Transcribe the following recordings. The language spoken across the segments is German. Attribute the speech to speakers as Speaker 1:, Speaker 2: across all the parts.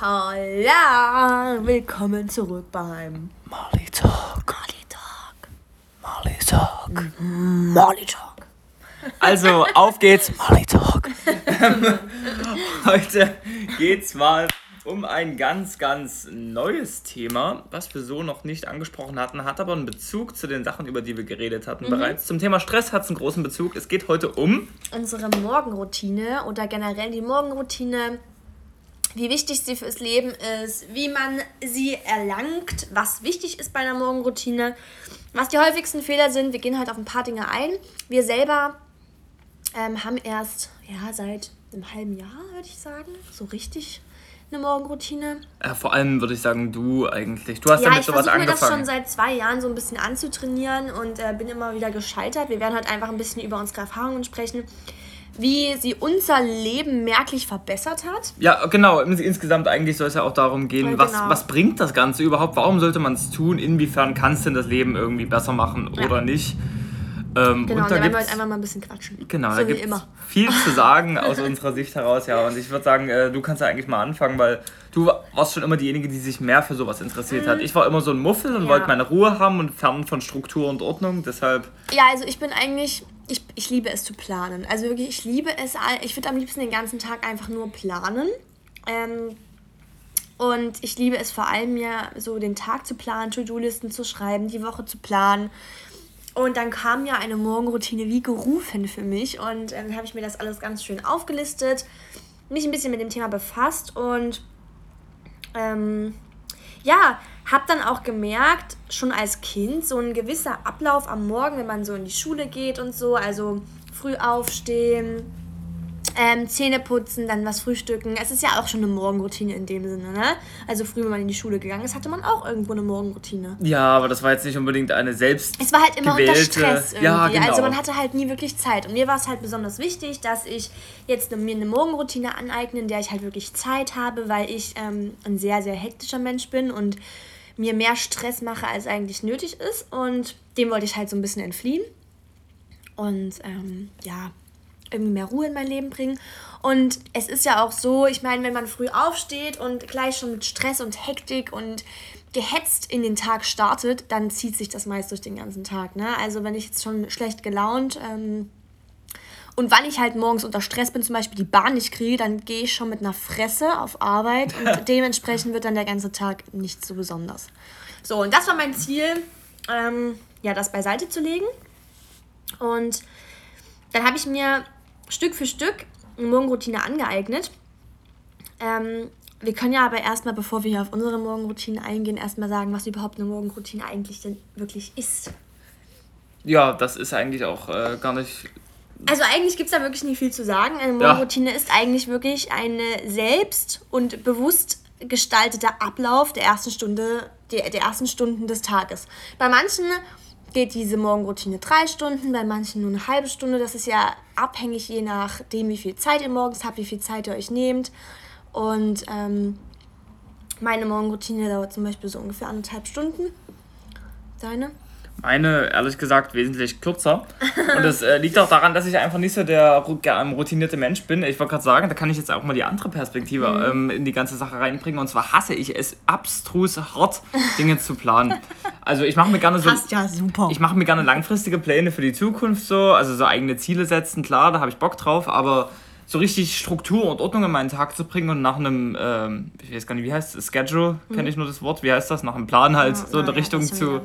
Speaker 1: Hola, willkommen zurück beim
Speaker 2: Molly Talk.
Speaker 1: Molly Talk.
Speaker 2: Molly Talk.
Speaker 1: Molly Talk.
Speaker 2: Also, auf geht's. Molly Talk. Heute geht's mal um ein ganz, ganz neues Thema, was wir so noch nicht angesprochen hatten, hat aber einen Bezug zu den Sachen, über die wir geredet hatten bereits. Zum Thema Stress hat es einen großen Bezug. Es geht heute um
Speaker 1: Unsere Morgenroutine oder generell die Morgenroutine, wie wichtig sie fürs Leben ist, wie man sie erlangt, was wichtig ist bei einer Morgenroutine, was die häufigsten Fehler sind. Wir gehen halt auf ein paar Dinge ein. Wir selber ähm, haben erst ja, seit einem halben Jahr, würde ich sagen, so richtig eine Morgenroutine.
Speaker 2: äh, vor allem würde ich sagen, du eigentlich. Du hast ja,
Speaker 1: Ja,
Speaker 2: mit
Speaker 1: ich
Speaker 2: sowas
Speaker 1: versuche mir das schon
Speaker 2: angefangen.
Speaker 1: seit zwei Jahren so ein bisschen anzutrainieren und äh, bin immer wieder gescheitert. Wir werden heute einfach ein bisschen über unsere Erfahrungen sprechen, wie sie unser Leben merklich verbessert hat.
Speaker 2: Ja, genau. Ins- Insgesamt eigentlich soll es ja auch darum gehen,
Speaker 1: Ja,
Speaker 2: was,
Speaker 1: genau.
Speaker 2: was bringt das Ganze überhaupt? Warum sollte man es tun? Inwiefern kann es denn das Leben irgendwie besser machen
Speaker 1: Ja.
Speaker 2: oder nicht? Ähm,
Speaker 1: Genau,
Speaker 2: und da
Speaker 1: werden wir heute einfach mal ein bisschen quatschen.
Speaker 2: genau,
Speaker 1: so
Speaker 2: da gibt's
Speaker 1: immer.
Speaker 2: viel zu sagen aus unserer Sicht heraus. Ja, und ich würde sagen, äh, du kannst ja eigentlich mal anfangen, weil du warst schon immer diejenige, die sich mehr für sowas interessiert hat. Ich war immer so ein Muffel und
Speaker 1: Mhm. Ja.
Speaker 2: wollte meine Ruhe haben und fern von Struktur und Ordnung. Deshalb,
Speaker 1: Ja, also ich bin eigentlich, ich, ich liebe es zu planen. Also wirklich, ich liebe es, ich würde am liebsten den ganzen Tag einfach nur planen. Ähm, und ich liebe es vor allem ja, so den Tag zu planen, To-Do-Listen zu schreiben, die Woche zu planen. Und dann kam ja eine Morgenroutine wie gerufen für mich. Und ähm, dann habe ich mir das alles ganz schön aufgelistet, mich ein bisschen mit dem Thema befasst und ähm, ja, habe dann auch gemerkt, schon als Kind, so ein gewisser Ablauf am Morgen, wenn man so in die Schule geht und so, also früh aufstehen, ähm, Zähne putzen, dann was frühstücken. Es ist ja auch schon eine Morgenroutine in dem Sinne, ne? Also früh, wenn man in die Schule gegangen ist, hatte man auch irgendwo eine Morgenroutine.
Speaker 2: ja, aber das war jetzt nicht unbedingt eine selbst.
Speaker 1: Es war halt immer unter
Speaker 2: gewählte-
Speaker 1: Stress irgendwie.
Speaker 2: Ja, genau.
Speaker 1: Also man hatte halt nie wirklich Zeit. Und mir war es halt besonders wichtig, dass ich jetzt eine, mir eine Morgenroutine aneigne, in der ich halt wirklich Zeit habe, weil ich ähm, ein sehr, sehr hektischer Mensch bin und mir mehr Stress mache, als eigentlich nötig ist. Und dem wollte ich halt so ein bisschen entfliehen. Und ähm, ja, irgendwie mehr Ruhe in mein Leben bringen. Und es ist ja auch so, ich meine, wenn man früh aufsteht und gleich schon mit Stress und Hektik und gehetzt in den Tag startet, dann zieht sich das meist durch den ganzen Tag. Ne? Also wenn ich jetzt schon schlecht gelaunt ähm, und weil ich halt morgens unter Stress bin, zum Beispiel die Bahn nicht kriege, dann gehe ich schon mit einer Fresse auf Arbeit und dementsprechend wird dann der ganze Tag nicht so besonders. So, und das war mein Ziel, ähm, ja, das beiseite zu legen. Und dann habe ich mir Stück für Stück eine Morgenroutine angeeignet. Ähm, wir können ja aber erstmal, bevor wir hier auf unsere Morgenroutine eingehen, erstmal sagen, was überhaupt eine Morgenroutine eigentlich denn wirklich ist.
Speaker 2: Ja, das ist eigentlich auch äh, gar nicht.
Speaker 1: Also eigentlich gibt es da wirklich nicht viel zu sagen. Eine
Speaker 2: Ja.
Speaker 1: Morgenroutine ist eigentlich wirklich eine selbst und bewusst gestalteter Ablauf der ersten Stunde, der, der ersten Stunden des Tages. Bei manchen geht diese Morgenroutine drei Stunden, bei manchen nur eine halbe Stunde. Das ist ja abhängig je nachdem, wie viel Zeit ihr morgens habt, wie viel Zeit ihr euch nehmt. Und ähm, meine Morgenroutine dauert zum Beispiel so ungefähr anderthalb Stunden. Deine?
Speaker 2: Meine, ehrlich gesagt, wesentlich kürzer. Und das äh, liegt auch daran, dass ich einfach nicht so der ja, ähm, routinierte Mensch bin. Ich wollte gerade sagen, da kann ich jetzt auch mal die andere Perspektive
Speaker 1: Mhm.
Speaker 2: ähm, in die ganze Sache reinbringen. Und zwar hasse ich es abstrus hart, Dinge zu planen. Also ich mache mir gerne so...
Speaker 1: ja super.
Speaker 2: Ich mache mir gerne langfristige Pläne für die Zukunft so, also so eigene Ziele setzen, klar, da habe ich Bock drauf, aber so richtig Struktur und Ordnung in meinen Tag zu bringen und nach einem, ähm, ich weiß gar nicht, wie heißt es, Schedule, kenne ich nur das Wort, wie heißt das, nach einem Plan halt so in der Richtung zu,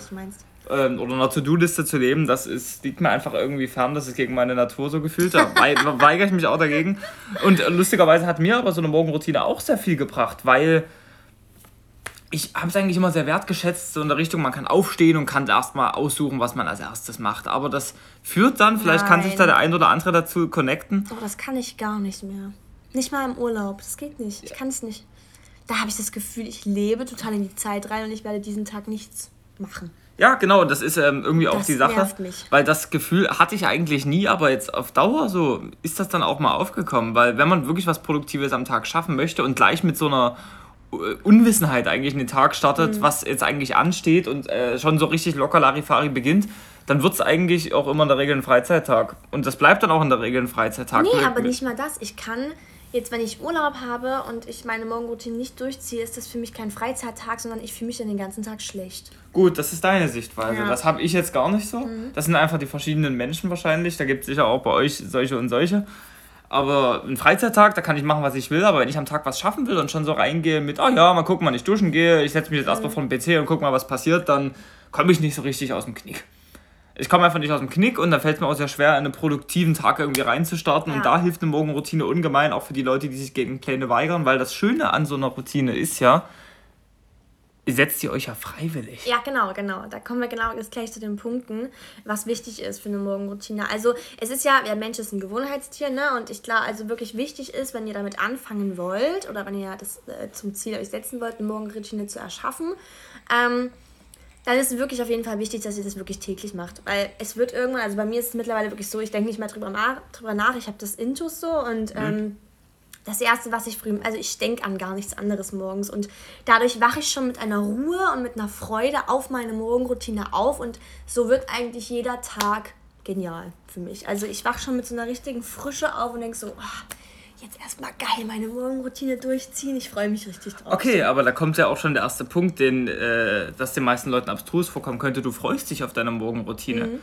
Speaker 2: ähm, oder einer To-Do-Liste zu leben, das ist, liegt mir einfach irgendwie fern, das ist gegen meine Natur so gefühlt, da wei weigere ich mich auch dagegen. Und äh, lustigerweise hat mir aber so eine Morgenroutine auch sehr viel gebracht, weil ich habe es eigentlich immer sehr wertgeschätzt, so in der Richtung, man kann aufstehen und kann erstmal aussuchen, was man als erstes macht. Aber das führt dann, vielleicht kann sich da
Speaker 1: Nein.
Speaker 2: der ein oder andere dazu connecten.
Speaker 1: Oh, das kann ich gar nicht mehr. Nicht mal im Urlaub. Das geht nicht. Ich kann es nicht. Da habe ich das Gefühl, ich lebe total in die Zeit rein und ich werde diesen Tag nichts machen.
Speaker 2: Ja, genau, das ist ähm, irgendwie auch
Speaker 1: Das
Speaker 2: die Sache.
Speaker 1: nervt mich.
Speaker 2: Weil das Gefühl hatte ich eigentlich nie, aber jetzt auf Dauer so ist das dann auch mal aufgekommen. Weil wenn man wirklich was Produktives am Tag schaffen möchte und gleich mit so einer äh, Unwissenheit eigentlich in den Tag startet,
Speaker 1: Mhm.
Speaker 2: was jetzt eigentlich ansteht und äh, schon so richtig locker Larifari beginnt, dann wird es eigentlich auch immer in der Regel ein Freizeittag. Und das bleibt dann auch in der Regel ein Freizeittag.
Speaker 1: Nee, aber nicht mal das. Ich kann jetzt, wenn ich Urlaub habe und ich meine Morgenroutine nicht durchziehe, ist das für mich kein Freizeittag, sondern ich fühle mich dann den ganzen Tag schlecht.
Speaker 2: Gut, das ist deine Sichtweise. Ja. Das habe ich jetzt gar nicht so. Mhm. Das sind einfach die verschiedenen Menschen wahrscheinlich. Da gibt es sicher auch bei euch solche und solche. Aber ein Freizeittag, da kann ich machen, was ich will. Aber wenn ich am Tag was schaffen will und schon so reingehe mit, oh ja, mal gucken, wann ich duschen gehe, ich setze mich jetzt erstmal mhm. vor den PC und guck mal, was passiert, dann komme ich nicht so richtig aus dem Knick ich komme einfach nicht aus dem Knick und da fällt es mir auch sehr schwer, einen produktiven Tag irgendwie reinzustarten. Ja. Und da hilft eine Morgenroutine ungemein, auch für die Leute, die sich gegen Pläne weigern, weil das Schöne an so einer Routine ist ja, ihr setzt sie euch ja freiwillig.
Speaker 1: Ja, genau, genau. Da kommen wir genau jetzt gleich zu den Punkten, was wichtig ist für eine Morgenroutine. Also es ist ja, der Mensch ist ein Gewohnheitstier, ne? Und ich glaube, also wirklich wichtig ist, wenn ihr damit anfangen wollt oder wenn ihr das äh, zum Ziel euch setzen wollt, eine Morgenroutine zu erschaffen, ähm, dann ist es wirklich auf jeden Fall wichtig, dass ihr das wirklich täglich macht. Weil es wird irgendwann, also bei mir ist es mittlerweile wirklich so, ich denke nicht mehr drüber nach, drüber nach ich habe das Intus so und mhm. ähm, das Erste, was ich früh, also ich denke an gar nichts anderes morgens und dadurch wache ich schon mit einer Ruhe und mit einer Freude auf meine Morgenroutine auf und so wird eigentlich jeder Tag genial für mich. Also ich wache schon mit so einer richtigen Frische auf und denke so, oh, jetzt erstmal geil meine Morgenroutine durchziehen. Ich freue mich richtig
Speaker 2: drauf. Okay, aber da kommt ja auch schon der erste Punkt, den, äh, das den meisten Leuten abstrus vorkommen könnte. Du freust dich auf deine Morgenroutine. Mhm.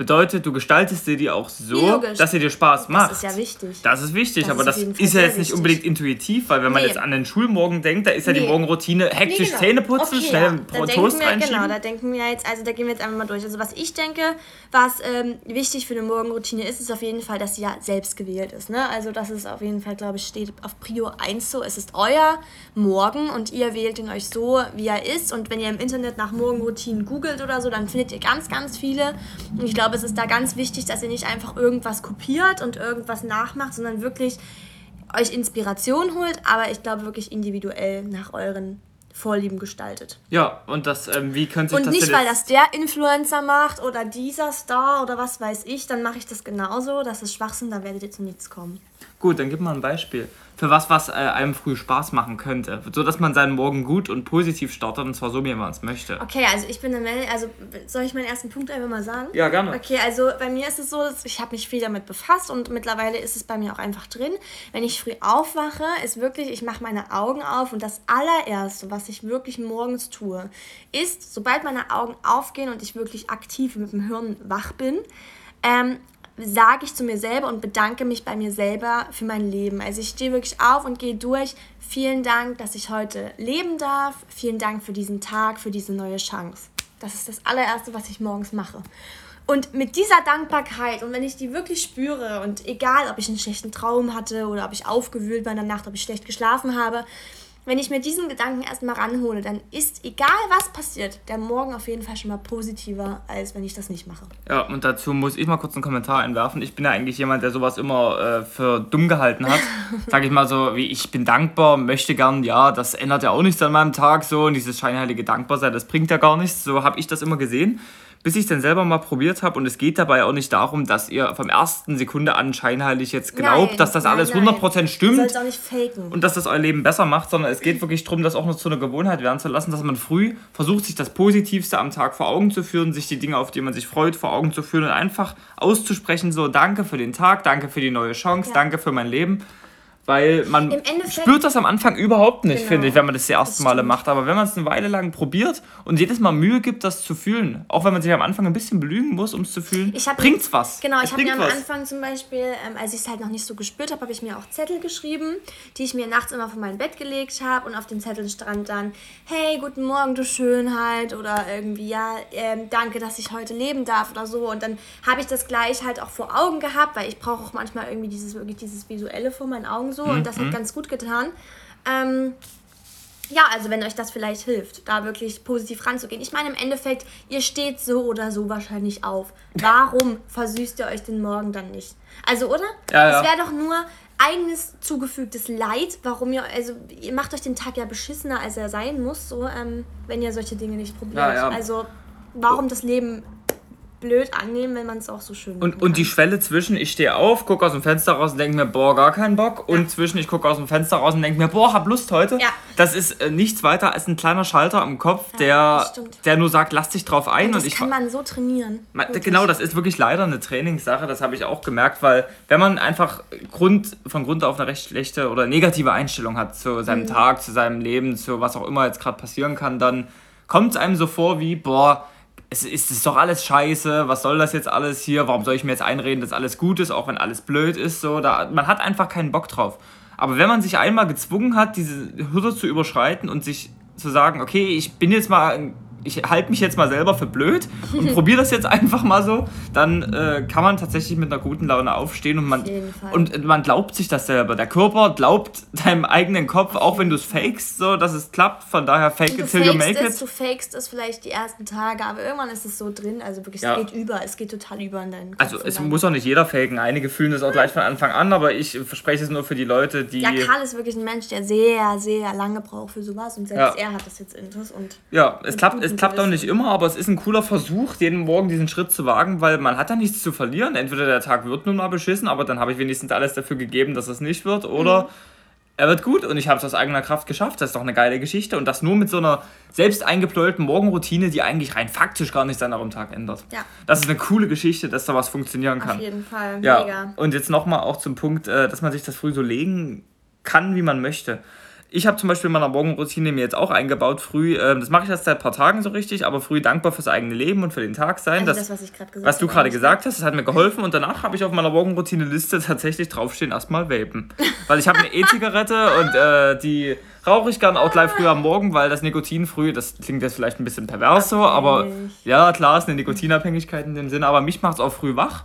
Speaker 2: Bedeutet, du gestaltest dir die auch so, Logisch. dass sie dir Spaß macht. Das ist ja wichtig. Das ist wichtig, das aber ist das ist ja jetzt nicht unbedingt intuitiv, weil wenn man nee. jetzt an den Schulmorgen denkt, da ist ja nee. die Morgenroutine hektisch nee, genau. Zähne putzen, okay, schnell
Speaker 1: ja. Toast wir, reinschieben. Genau, da denken wir jetzt, also da gehen wir jetzt einfach mal durch. Also was ich denke, was ähm, wichtig für eine Morgenroutine ist, ist auf jeden Fall, dass sie ja selbst gewählt ist. Ne? Also das ist auf jeden Fall, glaube ich, steht auf Prio 1 so. Es ist euer Morgen und ihr wählt ihn euch so, wie er ist. Und wenn ihr im Internet nach Morgenroutinen googelt oder so, dann findet ihr ganz, ganz viele. Und ich glaube, glaube, es ist da ganz wichtig, dass ihr nicht einfach irgendwas kopiert und irgendwas nachmacht, sondern wirklich euch Inspiration holt, aber ich glaube wirklich individuell nach euren Vorlieben gestaltet.
Speaker 2: Ja, und das, ähm, wie könnte
Speaker 1: Und das nicht, weil das der Influencer macht oder dieser Star oder was weiß ich, dann mache ich das genauso. Das ist Schwachsinn, da werdet ihr zu nichts kommen.
Speaker 2: Gut, dann gib mal ein Beispiel für was, was äh, einem früh Spaß machen könnte. So dass man seinen Morgen gut und positiv startet und zwar so, wie man es möchte.
Speaker 1: Okay, also ich bin eine Mensch, also soll ich meinen ersten Punkt einfach mal sagen?
Speaker 2: Ja, gerne.
Speaker 1: Okay, also bei mir ist es so, ich habe mich viel damit befasst und mittlerweile ist es bei mir auch einfach drin. Wenn ich früh aufwache, ist wirklich, ich mache meine Augen auf und das allererste, was ich wirklich morgens tue, ist, sobald meine Augen aufgehen und ich wirklich aktiv mit dem Hirn wach bin, ähm, sage ich zu mir selber und bedanke mich bei mir selber für mein Leben. Also ich stehe wirklich auf und gehe durch. Vielen Dank, dass ich heute leben darf. Vielen Dank für diesen Tag, für diese neue Chance. Das ist das allererste, was ich morgens mache. Und mit dieser Dankbarkeit und wenn ich die wirklich spüre und egal, ob ich einen schlechten Traum hatte oder ob ich aufgewühlt war in der Nacht, ob ich schlecht geschlafen habe, wenn ich mir diesen Gedanken erstmal ranhole, dann ist, egal was passiert, der Morgen auf jeden Fall schon mal positiver, als wenn ich das nicht mache.
Speaker 2: Ja, und dazu muss ich mal kurz einen Kommentar einwerfen. Ich bin ja eigentlich jemand, der sowas immer äh, für dumm gehalten hat. Sag ich mal so, wie ich bin dankbar, möchte gern, ja, das ändert ja auch nichts an meinem Tag so und dieses scheinheilige Dankbarsein, das bringt ja gar nichts. So habe ich das immer gesehen bis ich es dann selber mal probiert habe. Und es geht dabei auch nicht darum, dass ihr vom ersten Sekunde an scheinheilig jetzt glaubt, nein, dass das nein, alles nein. 100% stimmt. Auch nicht faken. Und dass das euer Leben besser macht, sondern es geht wirklich darum, das auch noch zu einer Gewohnheit werden zu lassen, dass man früh versucht, sich das Positivste am Tag vor Augen zu führen, sich die Dinge, auf die man sich freut, vor Augen zu führen und einfach auszusprechen, so danke für den Tag, danke für die neue Chance, ja. danke für mein Leben weil man spürt das am Anfang überhaupt nicht, genau. finde ich, wenn man das die ersten Male macht. Aber wenn man es eine Weile lang probiert und jedes Mal Mühe gibt, das zu fühlen, auch wenn man sich am Anfang ein bisschen belügen muss, um es zu fühlen, bringt es was.
Speaker 1: Genau, ich habe mir am was. Anfang zum Beispiel, ähm, als ich es halt noch nicht so gespürt habe, habe ich mir auch Zettel geschrieben, die ich mir nachts immer vor mein Bett gelegt habe und auf den Zetteln stand dann, hey, guten Morgen, du Schönheit oder irgendwie, ja, ähm, danke, dass ich heute leben darf oder so. Und dann habe ich das gleich halt auch vor Augen gehabt, weil ich brauche auch manchmal irgendwie dieses, wirklich dieses Visuelle vor meinen Augen so so mhm. und das hat mhm. ganz gut getan. Ähm, ja, also wenn euch das vielleicht hilft, da wirklich positiv ranzugehen. Ich meine, im Endeffekt, ihr steht so oder so wahrscheinlich auf. Warum versüßt ihr euch den Morgen dann nicht? Also, oder? Ja, ja. Es wäre doch nur eigenes zugefügtes Leid, warum ihr, also ihr macht euch den Tag ja beschissener, als er sein muss, so, ähm, wenn ihr solche Dinge nicht probiert. Ja, ja. Also, warum das Leben blöd annehmen, wenn man es auch so schön
Speaker 2: und, und die Schwelle zwischen, ich stehe auf, gucke aus dem Fenster raus und denke mir, boah, gar keinen Bock. Ja. Und zwischen, ich gucke aus dem Fenster raus und denke mir, boah, hab Lust heute. Ja. Das ist äh, nichts weiter als ein kleiner Schalter am Kopf, ja, der, der nur sagt, lass dich drauf ein.
Speaker 1: Und das
Speaker 2: und ich,
Speaker 1: kann man so trainieren.
Speaker 2: Man, genau, das ist wirklich leider eine Trainingssache, das habe ich auch gemerkt, weil wenn man einfach Grund, von Grund auf eine recht schlechte oder negative Einstellung hat zu seinem mhm. Tag, zu seinem Leben, zu was auch immer jetzt gerade passieren kann, dann kommt es einem so vor wie, boah, es ist, ist doch alles scheiße, was soll das jetzt alles hier, warum soll ich mir jetzt einreden, dass alles gut ist, auch wenn alles blöd ist, so, da, man hat einfach keinen Bock drauf. Aber wenn man sich einmal gezwungen hat, diese Hürde zu überschreiten und sich zu sagen, okay, ich bin jetzt mal ich halte mich jetzt mal selber für blöd und probiere das jetzt einfach mal so, dann äh, kann man tatsächlich mit einer guten Laune aufstehen und man, und man glaubt sich das selber. Der Körper glaubt deinem eigenen Kopf, auch wenn du es fakest, so, dass es klappt. Von daher fake it till you
Speaker 1: make it. Du fakest es vielleicht die ersten Tage, aber irgendwann ist es so drin. Also wirklich, ja. es geht über, es geht total über in deinen
Speaker 2: Kopf. Also es muss auch nicht jeder faken. Einige fühlen das auch gleich von Anfang an, aber ich verspreche es nur für die Leute, die...
Speaker 1: Ja, Karl ist wirklich ein Mensch, der sehr, sehr lange braucht für sowas und selbst ja. er hat das jetzt Interesse. Und
Speaker 2: ja, es klappt, es klappt auch nicht immer, aber es ist ein cooler Versuch, jeden Morgen diesen Schritt zu wagen, weil man hat ja nichts zu verlieren. Entweder der Tag wird nun mal beschissen, aber dann habe ich wenigstens alles dafür gegeben, dass es nicht wird, oder mhm. er wird gut und ich habe es aus eigener Kraft geschafft. Das ist doch eine geile Geschichte und das nur mit so einer selbst eingepläulten Morgenroutine, die eigentlich rein faktisch gar nichts an eurem Tag ändert. Ja. Das ist eine coole Geschichte, dass da was funktionieren kann. Auf jeden Fall, ja. mega. Und jetzt nochmal auch zum Punkt, äh, dass man sich das früh so legen kann, wie man möchte ich habe zum Beispiel in meiner Morgenroutine mir jetzt auch eingebaut, früh, äh, das mache ich erst seit ein paar Tagen so richtig, aber früh dankbar fürs eigene Leben und für den Tag sein. Also das, das, was, ich gesagt was du gerade gesagt hast, das hat mir geholfen und danach habe ich auf meiner Morgenroutine-Liste tatsächlich draufstehen, erstmal vapen. Weil ich habe eine E-Zigarette und äh, die rauche ich gern auch gleich früh am Morgen, weil das Nikotin früh, das klingt jetzt vielleicht ein bisschen pervers so, aber ja, klar, ist eine Nikotinabhängigkeit in dem Sinne, aber mich macht es auch früh wach.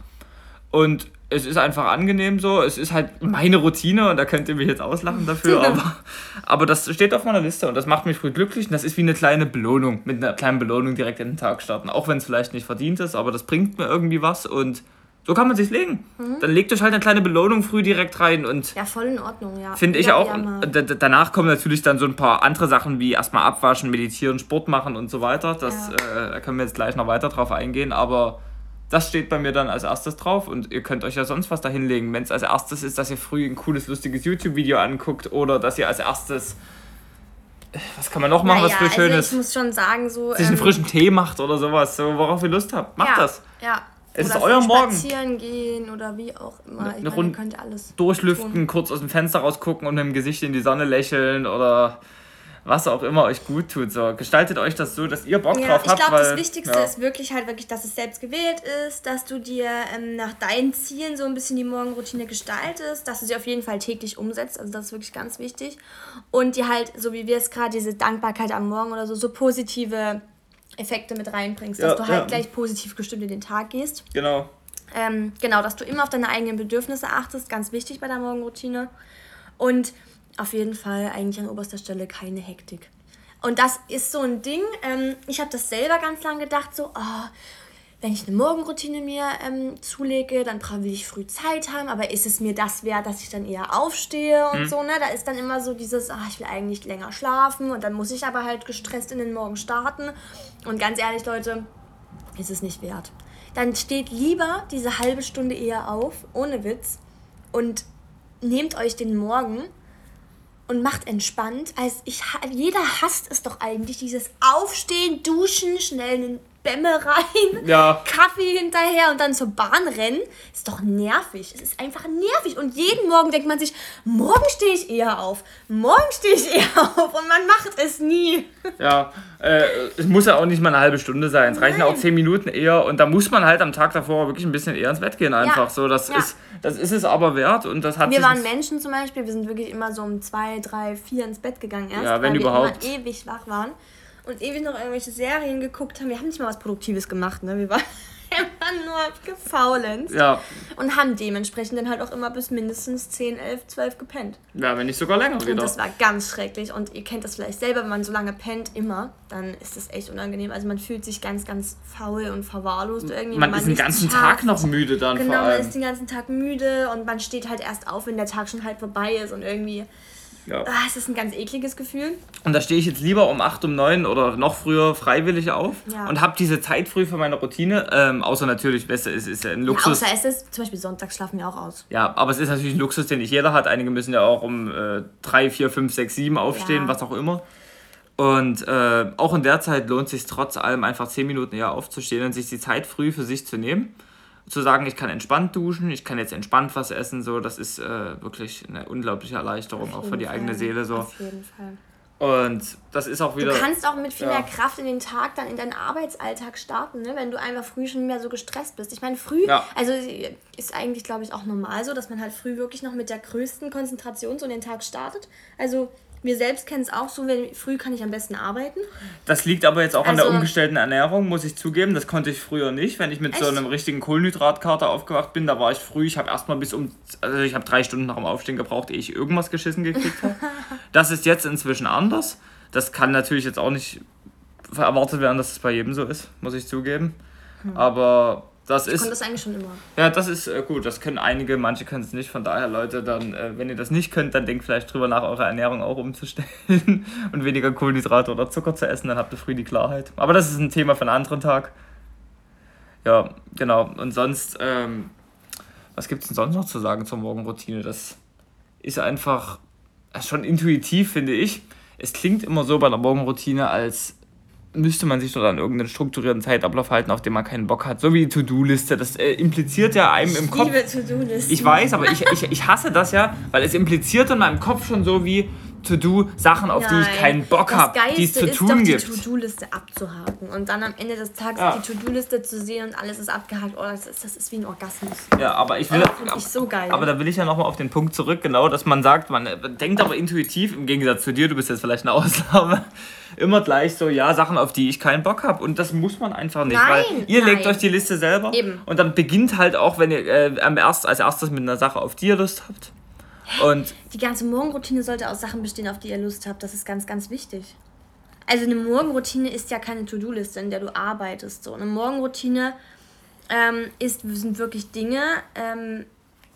Speaker 2: Und es ist einfach angenehm so. Es ist halt meine Routine und da könnt ihr mich jetzt auslachen dafür. aber, aber das steht auf meiner Liste und das macht mich früh glücklich. Und das ist wie eine kleine Belohnung. Mit einer kleinen Belohnung direkt in den Tag starten. Auch wenn es vielleicht nicht verdient ist, aber das bringt mir irgendwie was und so kann man sich legen. Mhm. Dann legt euch halt eine kleine Belohnung früh direkt rein und.
Speaker 1: Ja, voll in Ordnung, ja.
Speaker 2: Finde ich ja, auch. danach kommen natürlich dann so ein paar andere Sachen wie erstmal abwaschen, meditieren, Sport machen und so weiter. Das, ja. äh, da können wir jetzt gleich noch weiter drauf eingehen, aber das steht bei mir dann als erstes drauf und ihr könnt euch ja sonst was da hinlegen. Wenn es als erstes ist, dass ihr früh ein cooles, lustiges YouTube-Video anguckt oder dass ihr als erstes was kann man noch machen, naja, was für also Schönes?
Speaker 1: ich muss schon sagen, so.
Speaker 2: Sich einen ähm, frischen Tee macht oder sowas, so, worauf ihr Lust habt. Macht ja, das. Ja. Es oder ist euer Morgen.
Speaker 1: Spazieren gehen oder wie auch immer. Ich eine meine,
Speaker 2: Runde könnt alles durchlüften, tun. kurz aus dem Fenster rausgucken und mit dem Gesicht in die Sonne lächeln oder was auch immer euch gut tut. So, gestaltet euch das so, dass ihr Bock ja, drauf habt. Ich glaube,
Speaker 1: das Wichtigste ja. ist wirklich halt wirklich, dass es selbst gewählt ist, dass du dir ähm, nach deinen Zielen so ein bisschen die Morgenroutine gestaltest, dass du sie auf jeden Fall täglich umsetzt. Also das ist wirklich ganz wichtig. Und dir halt, so wie wir es gerade, diese Dankbarkeit am Morgen oder so, so positive Effekte mit reinbringst, ja, dass du halt gleich positiv gestimmt in den Tag gehst. Genau. Ähm, genau, dass du immer auf deine eigenen Bedürfnisse achtest, ganz wichtig bei der Morgenroutine. Und auf jeden Fall eigentlich an oberster Stelle keine Hektik. Und das ist so ein Ding, ähm, ich habe das selber ganz lange gedacht, so, oh, wenn ich eine Morgenroutine mir ähm, zulege, dann will ich früh Zeit haben, aber ist es mir das wert, dass ich dann eher aufstehe und mhm. so, ne? Da ist dann immer so dieses, ach, ich will eigentlich länger schlafen und dann muss ich aber halt gestresst in den Morgen starten. Und ganz ehrlich, Leute, ist es nicht wert. Dann steht lieber diese halbe Stunde eher auf, ohne Witz, und nehmt euch den Morgen und macht entspannt, als ich jeder hasst es doch eigentlich dieses Aufstehen, Duschen, schnell einen Bämme rein, ja. Kaffee hinterher und dann zur Bahn rennen. Ist doch nervig. Es ist einfach nervig. Und jeden Morgen denkt man sich, morgen stehe ich eher auf. Morgen stehe ich eher auf. Und man macht es nie.
Speaker 2: Ja, äh, es muss ja auch nicht mal eine halbe Stunde sein. Es reichen auch zehn Minuten eher. Und da muss man halt am Tag davor wirklich ein bisschen eher ins Bett gehen einfach. Ja. So, das, ja. ist, das ist es aber wert. Und das hat
Speaker 1: wir waren Menschen zum Beispiel, wir sind wirklich immer so um zwei, drei, vier ins Bett gegangen erst. Ja, wenn weil überhaupt. wir immer ewig wach waren und ewig noch irgendwelche Serien geguckt haben. Wir haben nicht mal was Produktives gemacht, ne? Wir waren immer nur gefaulenzt. Ja. Und haben dementsprechend dann halt auch immer bis mindestens 10, 11, 12 gepennt.
Speaker 2: Ja, wenn nicht sogar länger
Speaker 1: wieder. Und das war ganz schrecklich. Und ihr kennt das vielleicht selber, wenn man so lange pennt, immer, dann ist das echt unangenehm. Also man fühlt sich ganz, ganz faul und verwahrlost irgendwie.
Speaker 2: Man, man ist den ganzen schafft. Tag noch müde dann
Speaker 1: Genau, man ist den ganzen Tag müde und man steht halt erst auf, wenn der Tag schon halb vorbei ist und irgendwie Ja. Ah, es ist ein ganz ekliges Gefühl.
Speaker 2: Und da stehe ich jetzt lieber um 8, um 9 oder noch früher freiwillig auf ja. und habe diese Zeit früh für meine Routine. Ähm, außer natürlich, es ist, ist ja ein Luxus.
Speaker 1: Ja, außer es ist, zum Beispiel sonntags schlafen wir auch aus.
Speaker 2: Ja, aber es ist natürlich ein Luxus, den nicht jeder hat. Einige müssen ja auch um äh, 3, 4, 5, 6, 7 aufstehen, ja. was auch immer. Und äh, auch in der Zeit lohnt es sich trotz allem einfach 10 Minuten eher aufzustehen und sich die Zeit früh für sich zu nehmen zu sagen, ich kann entspannt duschen, ich kann jetzt entspannt was essen, so, das ist äh, wirklich eine unglaubliche Erleichterung, auch für die Fall. eigene Seele. So. Auf jeden Fall. Und das ist auch wieder.
Speaker 1: Du kannst auch mit viel ja. mehr Kraft in den Tag dann in deinen Arbeitsalltag starten, ne? wenn du einfach früh schon mehr so gestresst bist. Ich meine, früh, ja. also ist eigentlich, glaube ich, auch normal so, dass man halt früh wirklich noch mit der größten Konzentration so in den Tag startet. Also mir selbst kennen es auch so, wenn, früh kann ich am besten arbeiten.
Speaker 2: Das liegt aber jetzt auch also, an der also- umgestellten Ernährung, muss ich zugeben. Das konnte ich früher nicht. Wenn ich mit echt? so einem richtigen Kohlenhydratkater aufgewacht bin, da war ich früh, ich habe erstmal bis um, also ich habe drei Stunden nach dem Aufstehen gebraucht, ehe ich irgendwas geschissen gekriegt habe. das ist jetzt inzwischen anders. Das kann natürlich jetzt auch nicht erwartet werden, dass es bei jedem so ist, muss ich zugeben. Hm. Aber das ich ist,
Speaker 1: konnte das eigentlich schon immer.
Speaker 2: Ja, das ist äh, gut. Das können einige, manche können es nicht. Von daher, Leute, dann, äh, wenn ihr das nicht könnt, dann denkt vielleicht drüber nach, eure Ernährung auch umzustellen und weniger Kohlenhydrate oder Zucker zu essen. Dann habt ihr früh die Klarheit. Aber das ist ein Thema für einen anderen Tag. Ja, genau. Und sonst, ähm, was gibt es denn sonst noch zu sagen zur Morgenroutine? Das ist einfach schon intuitiv, finde ich. Es klingt immer so bei der Morgenroutine, als müsste man sich dort an irgendeinen strukturierten Zeitablauf halten, auf den man keinen Bock hat. So wie die To-Do-Liste. Das äh, impliziert ja einem im Kopf. Ich weiß, aber ich, ich, ich hasse das ja, weil es impliziert in meinem Kopf schon so wie, To-Do-Sachen, auf Nein, die ich keinen Bock habe, die es zu tun
Speaker 1: gibt. die To-Do-Liste abzuhaken und dann am Ende des Tages ja. die To-Do-Liste zu sehen und alles ist abgehakt. Oh, das ist, das ist wie ein Orgasmus.
Speaker 2: Ja, aber ich will. Oh, ich so geil. Aber da will ich ja nochmal auf den Punkt zurück, genau, dass man sagt, man äh, denkt aber intuitiv, im Gegensatz zu dir, du bist jetzt vielleicht eine Ausnahme, immer gleich so, ja, Sachen, auf die ich keinen Bock habe. Und das muss man einfach nicht, nein, weil ihr nein. legt euch die Liste selber. Eben. Und dann beginnt halt auch, wenn ihr äh, als erstes mit einer Sache, auf die ihr Lust habt und
Speaker 1: die ganze Morgenroutine sollte aus Sachen bestehen, auf die ihr Lust habt. Das ist ganz, ganz wichtig. Also eine Morgenroutine ist ja keine To-Do-Liste, in der du arbeitest. So eine Morgenroutine ähm, ist, sind wirklich Dinge, ähm,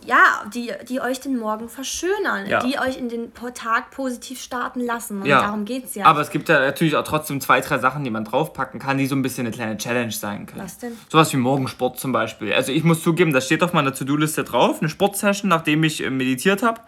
Speaker 1: ja, die, die euch den Morgen verschönern, ja. die euch in den Tag positiv starten lassen. Und ja. darum geht es
Speaker 2: ja. Aber es gibt ja natürlich auch trotzdem zwei, drei Sachen, die man draufpacken kann, die so ein bisschen eine kleine Challenge sein können. Was denn? Sowas wie Morgensport zum Beispiel. Also ich muss zugeben, das steht auf meiner To-Do-Liste drauf, eine Sportsession, nachdem ich äh, meditiert habe.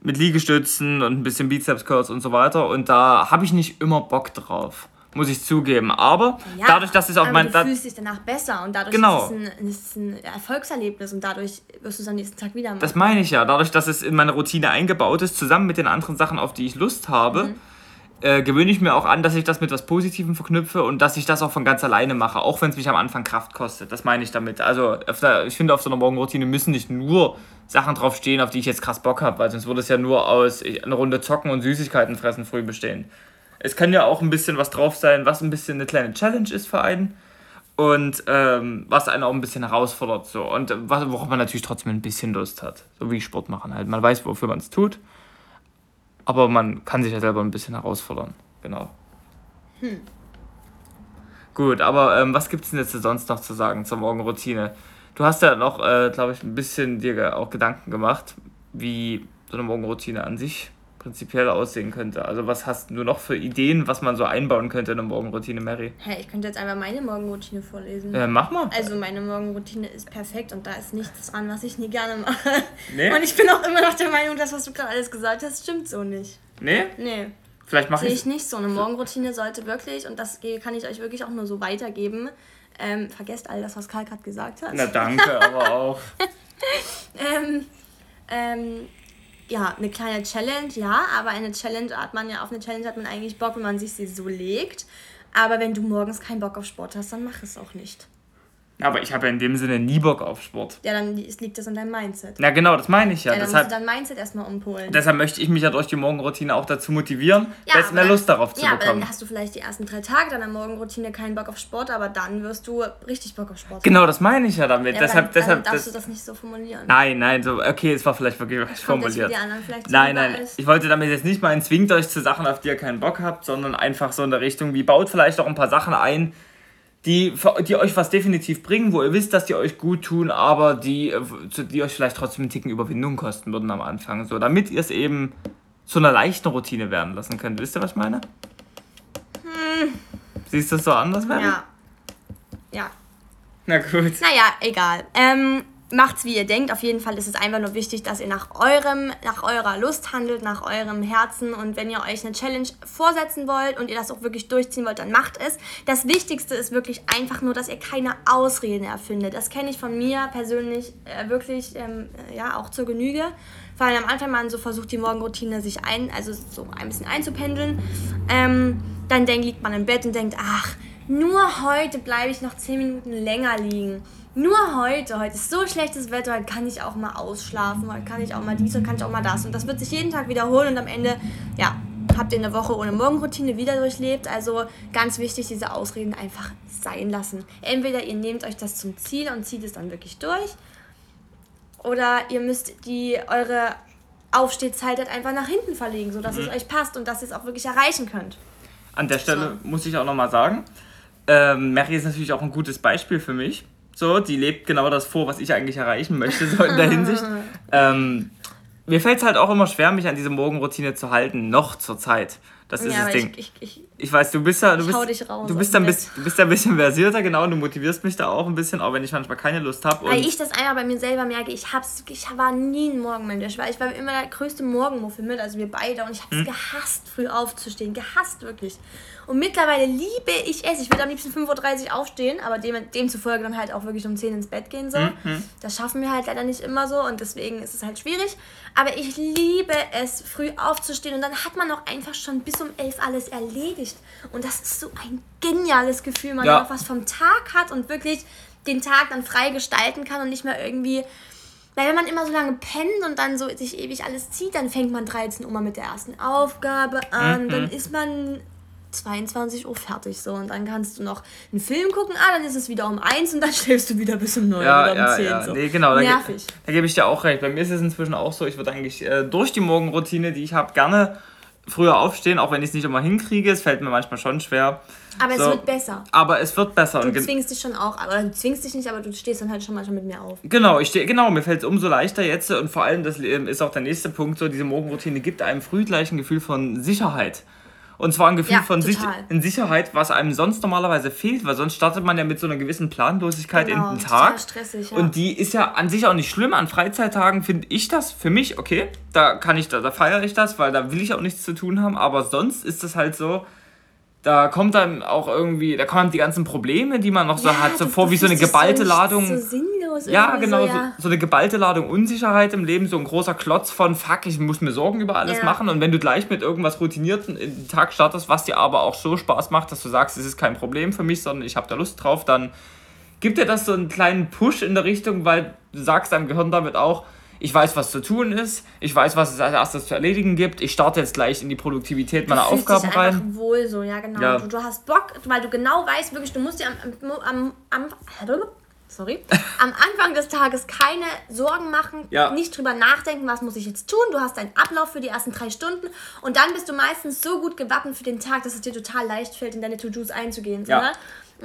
Speaker 2: Mit Liegestützen und ein bisschen Bizeps-Curls und so weiter. Und da habe ich nicht immer Bock drauf muss ich zugeben. Aber ja, dadurch, dass es
Speaker 1: auch mein. Du fühlst dich danach besser und dadurch genau. ist, es ein, ist ein Erfolgserlebnis und dadurch wirst du es am nächsten Tag wieder machen.
Speaker 2: Das meine ich ja. Dadurch, dass es in meine Routine eingebaut ist, zusammen mit den anderen Sachen, auf die ich Lust habe. Mhm. Äh, gewöhne ich mir auch an, dass ich das mit was Positivem verknüpfe und dass ich das auch von ganz alleine mache, auch wenn es mich am Anfang Kraft kostet. Das meine ich damit. Also der, ich finde, auf so einer Morgenroutine müssen nicht nur Sachen draufstehen, auf die ich jetzt krass Bock habe, weil sonst würde es ja nur aus eine Runde zocken und Süßigkeiten fressen früh bestehen. Es kann ja auch ein bisschen was drauf sein, was ein bisschen eine kleine Challenge ist für einen und ähm, was einen auch ein bisschen herausfordert. So. Und äh, worauf man natürlich trotzdem ein bisschen Lust hat. So wie Sport machen halt. Man weiß, wofür man es tut, aber man kann sich ja selber ein bisschen herausfordern. Genau. Hm. Gut, aber ähm, was gibt es denn jetzt sonst noch zu sagen zur Morgenroutine? Du hast ja noch, äh, glaube ich, ein bisschen dir auch Gedanken gemacht, wie so eine Morgenroutine an sich prinzipiell aussehen könnte. Also was hast du noch für Ideen, was man so einbauen könnte in eine Morgenroutine, Mary?
Speaker 1: Hä, ich könnte jetzt einfach meine Morgenroutine vorlesen.
Speaker 2: Äh, mach mal.
Speaker 1: Also meine Morgenroutine ist perfekt und da ist nichts dran, was ich nie gerne mache. Nee? Und ich bin auch immer noch der Meinung, das, was du gerade alles gesagt hast, stimmt so nicht. Nee? Nee. Vielleicht mache ich... Sehe ich nicht so. Eine Morgenroutine sollte wirklich, und das kann ich euch wirklich auch nur so weitergeben, ähm, vergesst all das, was Karl gerade gesagt hat.
Speaker 2: Na danke, aber auch.
Speaker 1: ähm, ähm, ja, eine kleine Challenge, ja, aber eine Challenge hat man ja, auf eine Challenge hat man eigentlich Bock, wenn man sich sie so legt. Aber wenn du morgens keinen Bock auf Sport hast, dann mach es auch nicht.
Speaker 2: Aber ich habe ja in dem Sinne nie Bock auf Sport.
Speaker 1: Ja, dann liegt das an deinem Mindset.
Speaker 2: Na genau, das meine ich ja.
Speaker 1: ja dann deshalb, musst du dein Mindset erstmal umpolen.
Speaker 2: Deshalb möchte ich mich ja durch die Morgenroutine auch dazu motivieren, ja, mehr Lust darauf
Speaker 1: zu ja, bekommen. Ja, aber dann hast du vielleicht die ersten drei Tage deiner Morgenroutine keinen Bock auf Sport, aber dann wirst du richtig Bock auf Sport haben.
Speaker 2: Genau, das meine ich ja damit. Ja, deshalb, dann,
Speaker 1: deshalb, dann darfst das, du das nicht so formulieren.
Speaker 2: Nein, nein, so, okay, es war vielleicht wirklich falsch formuliert. nein, nein, ich wollte damit jetzt nicht meinen, zwingt euch zu Sachen, auf die ihr keinen Bock habt, sondern einfach so in der Richtung, wie baut vielleicht auch ein paar Sachen ein, die, die euch was definitiv bringen, wo ihr wisst, dass die euch gut tun, aber die, die euch vielleicht trotzdem einen Ticken Überwindung kosten würden am Anfang. So, damit ihr es eben zu einer leichten Routine werden lassen könnte. Wisst ihr, was ich meine? Hm. Siehst du das so anders, Mary?
Speaker 1: Ja. Ja.
Speaker 2: Na gut.
Speaker 1: Naja, egal. Ähm, macht's wie ihr denkt. Auf jeden Fall ist es einfach nur wichtig, dass ihr nach eurem, nach eurer Lust handelt, nach eurem Herzen. Und wenn ihr euch eine Challenge vorsetzen wollt und ihr das auch wirklich durchziehen wollt, dann macht es. Das Wichtigste ist wirklich einfach nur, dass ihr keine Ausreden erfindet. Das kenne ich von mir persönlich äh, wirklich ähm, ja auch zur Genüge. Vor allem am Anfang man so versucht, die Morgenroutine sich ein, also so ein bisschen einzupendeln. Ähm, dann denk, liegt man im Bett und denkt, ach, nur heute bleibe ich noch 10 Minuten länger liegen nur heute, heute ist so schlechtes Wetter, heute kann ich auch mal ausschlafen, heute kann ich auch mal dies und kann ich auch mal das. Und das wird sich jeden Tag wiederholen und am Ende, ja, habt ihr eine Woche ohne Morgenroutine wieder durchlebt. Also ganz wichtig, diese Ausreden einfach sein lassen. Entweder ihr nehmt euch das zum Ziel und zieht es dann wirklich durch. Oder ihr müsst die eure Aufstehzeit halt einfach nach hinten verlegen, sodass mhm. es euch passt und dass ihr es auch wirklich erreichen könnt.
Speaker 2: An der Stelle so. muss ich auch nochmal sagen, ähm, Mary ist natürlich auch ein gutes Beispiel für mich. So, die lebt genau das vor, was ich eigentlich erreichen möchte, so in der Hinsicht. Ähm, mir fällt es halt auch immer schwer, mich an diese Morgenroutine zu halten, noch zur Zeit. Das ist ja, das Ding. Ich, ich, ich, weiß, du bist ja, du bist, raus, du bist, ein bisschen, du bist ein bisschen versierter, genau, du motivierst mich da auch ein bisschen, auch wenn ich manchmal keine Lust habe.
Speaker 1: Weil ich das einmal bei mir selber merke, ich hab's, ich war nie ein Morgenmensch. Ich war, ich war immer der größte Morgenmuffel mit, also wir beide, und ich hab's hm. gehasst, früh aufzustehen, gehasst wirklich. Und mittlerweile liebe ich es. Ich würde am liebsten 5.30 Uhr aufstehen, aber dem, demzufolge dann halt auch wirklich um 10 ins Bett gehen so. Mhm. Das schaffen wir halt leider nicht immer so und deswegen ist es halt schwierig. Aber ich liebe es, früh aufzustehen und dann hat man auch einfach schon bis um 11 alles erledigt. Und das ist so ein geniales Gefühl, man ja. noch was vom Tag hat und wirklich den Tag dann frei gestalten kann und nicht mehr irgendwie weil wenn man immer so lange pennt und dann so sich ewig alles zieht, dann fängt man 13 Uhr mal mit der ersten Aufgabe an, mhm. dann ist man 22 Uhr fertig so und dann kannst du noch einen Film gucken, ah, dann ist es wieder um 1 und dann schläfst du wieder bis um 9 ja, oder um ja, 10. Ja. So. Nee,
Speaker 2: genau, da, Nervig. Da gebe ich dir auch recht. Bei mir ist es inzwischen auch so, ich würde eigentlich äh, durch die Morgenroutine, die ich habe, gerne früher aufstehen, auch wenn ich es nicht immer hinkriege. Es fällt mir manchmal schon schwer.
Speaker 1: Aber so. es wird besser.
Speaker 2: Aber es wird besser.
Speaker 1: Du zwingst dich schon auch, aber du zwingst dich nicht, aber du stehst dann halt schon manchmal mit mir auf.
Speaker 2: Genau, ich steh, genau, mir fällt es umso leichter jetzt und vor allem, das ist auch der nächste Punkt, so diese Morgenroutine gibt einem früh gleich ein Gefühl von Sicherheit. Und zwar ein Gefühl ja, von Sich in Sicherheit, was einem sonst normalerweise fehlt, weil sonst startet man ja mit so einer gewissen Planlosigkeit genau, in den Tag. Stressig, ja. Und die ist ja an sich auch nicht schlimm. An Freizeittagen finde ich das für mich okay. Da kann ich, da, da feiere ich das, weil da will ich auch nichts zu tun haben. Aber sonst ist das halt so, da kommt dann auch irgendwie, da kommen die ganzen Probleme, die man noch so ja, hat, so vor wie so eine geballte so Ladung. So sinnlos ja, genau, so, ja. So, so, eine geballte Ladung Unsicherheit im Leben, so ein großer Klotz von fuck, ich muss mir Sorgen über alles ja. machen. Und wenn du gleich mit irgendwas Routinierten in den Tag startest, was dir aber auch so Spaß macht, dass du sagst, es ist kein Problem für mich, sondern ich habe da Lust drauf, dann gibt dir das so einen kleinen Push in der Richtung, weil du sagst deinem Gehirn damit auch, ich weiß, was zu tun ist, ich weiß, was es als erstes zu erledigen gibt, ich starte jetzt gleich in die Produktivität meiner du Aufgaben dich rein. Einfach
Speaker 1: wohl so, ja genau. Ja. Du, du, hast Bock, weil du genau weißt, wirklich, du musst dir am, am, am, sorry, am Anfang des Tages keine Sorgen machen, ja. nicht drüber nachdenken, was muss ich jetzt tun. Du hast deinen Ablauf für die ersten drei Stunden und dann bist du meistens so gut gewappnet für den Tag, dass es dir total leicht fällt, in deine To-Dos einzugehen. Ja. Ne?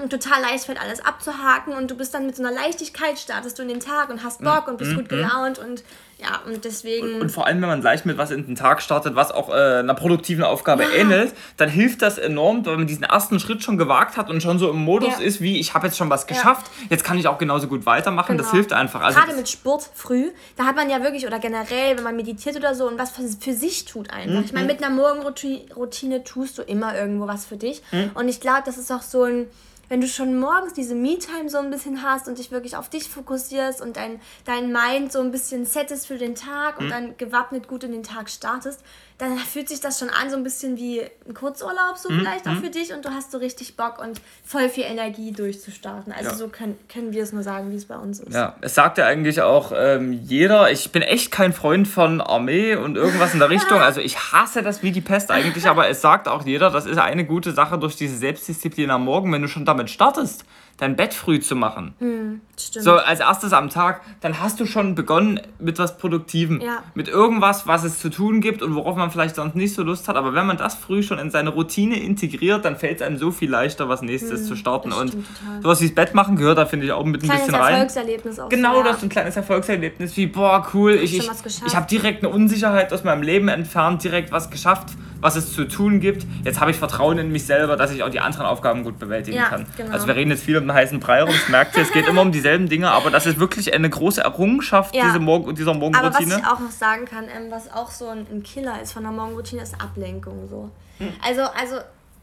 Speaker 1: total leicht fällt, alles abzuhaken und du bist dann mit so einer Leichtigkeit, startest du in den Tag und hast Bock und bist mhm. gut mhm. gelaunt und ja, und deswegen.
Speaker 2: Und, und, vor allem, wenn man gleich mit was in den Tag startet, was auch äh, einer produktiven Aufgabe ja. ähnelt, dann hilft das enorm, weil man diesen ersten Schritt schon gewagt hat und schon so im Modus ja. ist, wie ich habe jetzt schon was geschafft, ja. jetzt kann ich auch genauso gut weitermachen. Genau. Das hilft einfach.
Speaker 1: Also Gerade mit Sport früh, da hat man ja wirklich, oder generell, wenn man meditiert oder so und was für, für sich tut einfach. Mhm. Ich meine, mit einer Morgenroutine tust du immer irgendwo was für dich. Mhm. Und ich glaube, das ist auch so ein wenn du schon morgens diese Me-Time so ein bisschen hast und dich wirklich auf dich fokussierst und dein, dein Mind so ein bisschen settest für den Tag und mhm. dann gewappnet gut in den Tag startest, dann fühlt sich das schon an so ein bisschen wie ein Kurzurlaub so mhm. vielleicht auch mhm. für dich und du hast so richtig Bock und voll viel Energie durchzustarten. Also ja. so können, können wir es nur sagen, wie es bei uns ist.
Speaker 2: Ja, es sagt ja eigentlich auch ähm, jeder, ich bin echt kein Freund von Armee und irgendwas in der Richtung. Also ich hasse das wie die Pest eigentlich, aber es sagt auch jeder, das ist eine gute Sache durch diese Selbstdisziplin am Morgen, wenn du schon damit startest, dein Bett früh zu machen.
Speaker 1: Hm, stimmt.
Speaker 2: So als erstes am Tag, dann hast du schon begonnen mit was Produktivem.
Speaker 1: Ja.
Speaker 2: Mit irgendwas, was es zu tun gibt und worauf man vielleicht sonst nicht so Lust hat. Aber wenn man das früh schon in seine Routine integriert, dann fällt es einem so viel leichter, was nächstes zu starten. Und
Speaker 1: total.
Speaker 2: sowas wie das Bett machen gehört da, finde ich, auch mit ein
Speaker 1: Kleines
Speaker 2: bisschen rein.
Speaker 1: Erfolgserlebnis auch.
Speaker 2: Genau,
Speaker 1: so, ja.
Speaker 2: das ist ein kleines Erfolgserlebnis wie, boah, cool, ich, ich, ich habe direkt eine Unsicherheit aus meinem Leben entfernt, direkt was geschafft, was es zu tun gibt. Jetzt habe ich Vertrauen in mich selber, dass ich auch die anderen Aufgaben gut bewältigen
Speaker 1: Ja,
Speaker 2: kann.
Speaker 1: genau.
Speaker 2: Also wir reden jetzt viel um den heißen Brei rum, das merkt ihr, es geht immer um dieselben Dinge, aber das ist wirklich eine große Errungenschaft
Speaker 1: Ja.
Speaker 2: diese Morgen, dieser
Speaker 1: Aber was
Speaker 2: Morgenroutine.
Speaker 1: ich auch noch sagen kann, ähm, was auch so ein, ein Killer ist von der Morgenroutine, ist Ablenkung. So.
Speaker 2: Hm.
Speaker 1: Also, also,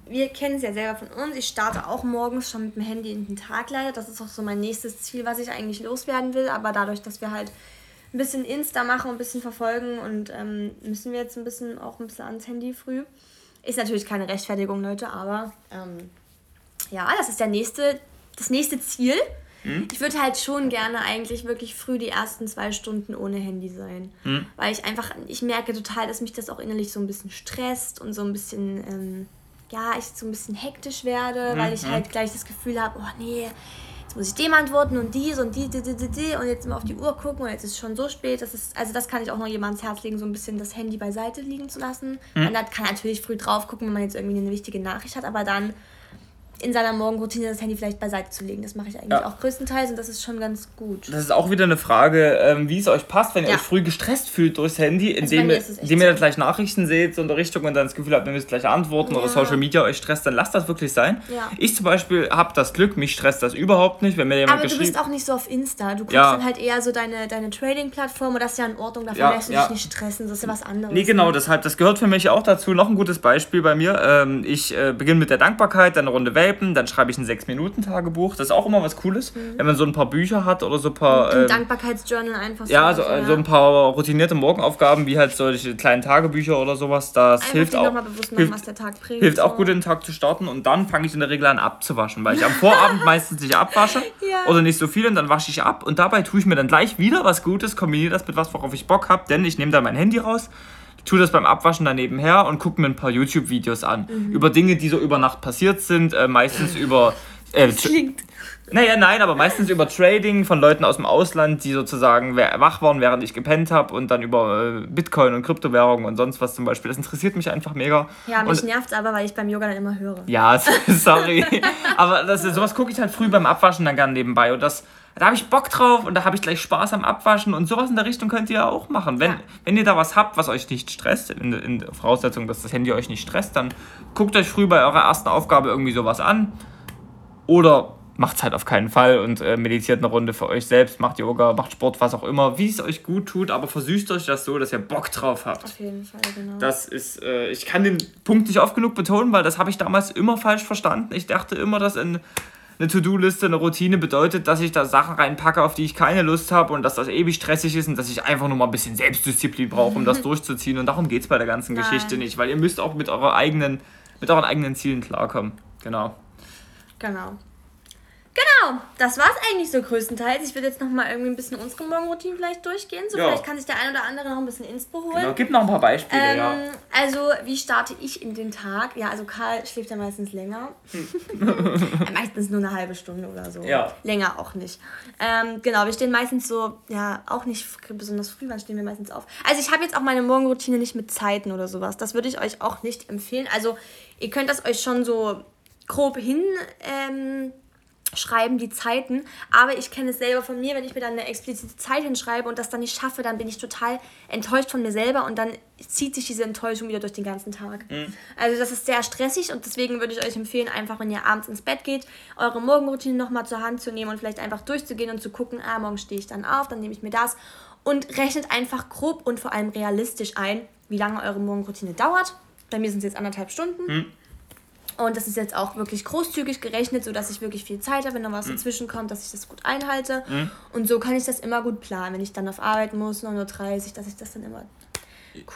Speaker 1: wir kennen es ja selber von uns. Ich starte auch morgens schon mit dem Handy in den Tag leider. Das ist auch so mein nächstes Ziel, was ich eigentlich loswerden will. Aber dadurch, dass wir halt ein bisschen Insta machen und ein bisschen verfolgen und ähm, müssen wir jetzt ein bisschen auch ein bisschen ans Handy früh. Ist natürlich keine Rechtfertigung, Leute, aber ähm, ja, das ist der nächste, das nächste Ziel. Ich würde halt schon gerne eigentlich wirklich früh die ersten zwei Stunden ohne Handy sein. Weil ich einfach, ich merke total, dass mich das auch innerlich so ein bisschen stresst und so ein bisschen, ähm, ja, ich so ein bisschen hektisch werde, weil ich halt gleich das Gefühl habe, oh nee, jetzt muss ich dem antworten und dies und die, die, die, die, die und jetzt immer auf die Uhr gucken und jetzt ist es schon so spät. Das ist, also das kann ich auch noch jemandem ans Herz legen, so ein bisschen das Handy beiseite liegen zu lassen. Man hat- kann natürlich früh drauf gucken, wenn man jetzt irgendwie eine wichtige Nachricht hat, aber dann in seiner Morgenroutine das Handy vielleicht beiseite zu legen. Das mache ich eigentlich
Speaker 2: Ja.
Speaker 1: auch größtenteils und das ist schon ganz gut.
Speaker 2: Das ist auch wieder eine Frage, ähm, wie es euch passt, wenn ihr
Speaker 1: Ja.
Speaker 2: euch früh gestresst fühlt durchs Handy,
Speaker 1: bei
Speaker 2: indem, ihr, indem ihr dann gleich Nachrichten seht so in der Richtung und dann das Gefühl habt, ihr müsst gleich antworten oder
Speaker 1: Ja.
Speaker 2: Social Media euch stresst, dann lasst das wirklich sein. Ich zum Beispiel habe das Glück, mich stresst das überhaupt nicht, wenn mir jemand
Speaker 1: Aber du bist auch nicht so auf Insta. Du guckst dann halt eher so deine, deine Trading-Plattform und das ist ja in Ordnung. Davon lässt du dich nicht stressen. Das ist ja was anderes.
Speaker 2: Nee, genau,
Speaker 1: ne?
Speaker 2: deshalb, das gehört für mich auch dazu. Noch ein gutes Beispiel bei mir. Ähm, ich äh, beginne mit der Dankbarkeit, dann eine Runde Vapen, dann schreibe ich ein 6-Minuten-Tagebuch. Das ist auch immer was Cooles, wenn man so ein paar Bücher hat oder so ein paar.
Speaker 1: Ein
Speaker 2: ähm,
Speaker 1: Dankbarkeitsjournal einfach so.
Speaker 2: ja, also,
Speaker 1: also,
Speaker 2: so ein paar routinierte Morgenaufgaben, wie halt solche kleinen Tagebücher oder sowas, das
Speaker 1: Einfach
Speaker 2: hilft auch.
Speaker 1: nochmal bewusst machen,
Speaker 2: hilft,
Speaker 1: was der Tag bringt.
Speaker 2: hilft auch
Speaker 1: so.
Speaker 2: gut, den Tag zu starten und dann fange ich in der Regel an abzuwaschen, weil ich am Vorabend meistens nicht abwasche
Speaker 1: Ja.
Speaker 2: oder nicht so viel und dann wasche ich ab und dabei tue ich mir dann gleich wieder was Gutes, kombiniere das mit was, worauf ich Bock habe, denn ich nehme dann mein Handy raus, tue das beim Abwaschen daneben her und gucke mir ein paar YouTube-Videos an
Speaker 1: Mhm.
Speaker 2: über Dinge, die so über Nacht passiert sind, äh, meistens über... Äh,
Speaker 1: Klingt.
Speaker 2: naja, nein, aber meistens über Trading von Leuten aus dem Ausland, die sozusagen wach waren, während ich gepennt habe und dann über äh, Bitcoin und Kryptowährungen und sonst was zum Beispiel. Das interessiert mich einfach mega.
Speaker 1: Ja, mich nervt aber, weil ich beim Yoga dann immer höre.
Speaker 2: ja, sorry. aber das, sowas gucke ich halt früh beim Abwaschen dann gerne nebenbei und das, da habe ich Bock drauf und da habe ich gleich Spaß am Abwaschen und sowas in der Richtung könnt ihr auch machen. Wenn,
Speaker 1: Ja.
Speaker 2: wenn ihr da was habt, was euch nicht stresst, in, in der Voraussetzung, dass das Handy euch nicht stresst, dann guckt euch früh bei eurer ersten Aufgabe irgendwie sowas an oder macht es halt auf keinen Fall und äh, meditiert eine Runde für euch selbst, macht Yoga, macht Sport, was auch immer, wie es euch gut tut, aber versüßt euch das so, dass ihr Bock drauf habt.
Speaker 1: Auf jeden Fall, genau.
Speaker 2: Das ist, äh, ich kann den Punkt nicht oft genug betonen, weil das habe ich damals immer falsch verstanden. Ich dachte immer, dass in eine To-Do-Liste, eine Routine bedeutet, dass ich da Sachen reinpacke, auf die ich keine Lust habe und dass das ewig stressig ist und dass ich einfach nur mal ein bisschen Selbstdisziplin brauche, um das durchzuziehen. Und darum geht es bei der ganzen
Speaker 1: Nein.
Speaker 2: Geschichte nicht, weil ihr müsst auch mit, eurer eigenen, mit euren eigenen Zielen klarkommen. Genau.
Speaker 1: Genau. Genau, das war's eigentlich so größtenteils. Ich würde jetzt noch mal irgendwie ein bisschen unsere Morgenroutine vielleicht durchgehen. So,
Speaker 2: Ja.
Speaker 1: vielleicht kann sich der ein oder andere noch ein bisschen Inspo holen.
Speaker 2: genau. Gib noch ein paar Beispiele,
Speaker 1: Ähm,
Speaker 2: ja.
Speaker 1: Also, wie starte ich in den Tag? Ja, also Karl schläft ja meistens länger. Ja, meistens nur eine halbe Stunde oder so.
Speaker 2: Ja.
Speaker 1: Länger auch nicht. Ähm, genau, wir stehen meistens so, ja, auch nicht besonders früh, wann stehen wir meistens auf? Also, ich habe jetzt auch meine Morgenroutine nicht mit Zeiten oder sowas. Das würde ich euch auch nicht empfehlen. Also, ihr könnt das euch schon so grob hin. Ähm, schreiben die Zeiten, aber ich kenne es selber von mir, wenn ich mir dann eine explizite Zeit hinschreibe und das dann nicht schaffe, dann bin ich total enttäuscht von mir selber und dann zieht sich diese Enttäuschung wieder durch den ganzen Tag. Also das ist sehr stressig und deswegen würde ich euch empfehlen, einfach wenn ihr abends ins Bett geht, eure Morgenroutine nochmal zur Hand zu nehmen und vielleicht einfach durchzugehen und zu gucken, ah, morgen stehe ich dann auf, dann nehme ich mir das und rechnet einfach grob und vor allem realistisch ein, wie lange eure Morgenroutine dauert. Bei mir sind es jetzt anderthalb Stunden. Und das ist jetzt auch wirklich großzügig gerechnet, sodass ich wirklich viel Zeit habe, wenn noch was dazwischen kommt, dass ich das gut einhalte. Und so kann ich das immer gut planen, wenn ich dann auf Arbeit muss, 9.30 Uhr, dass ich das dann immer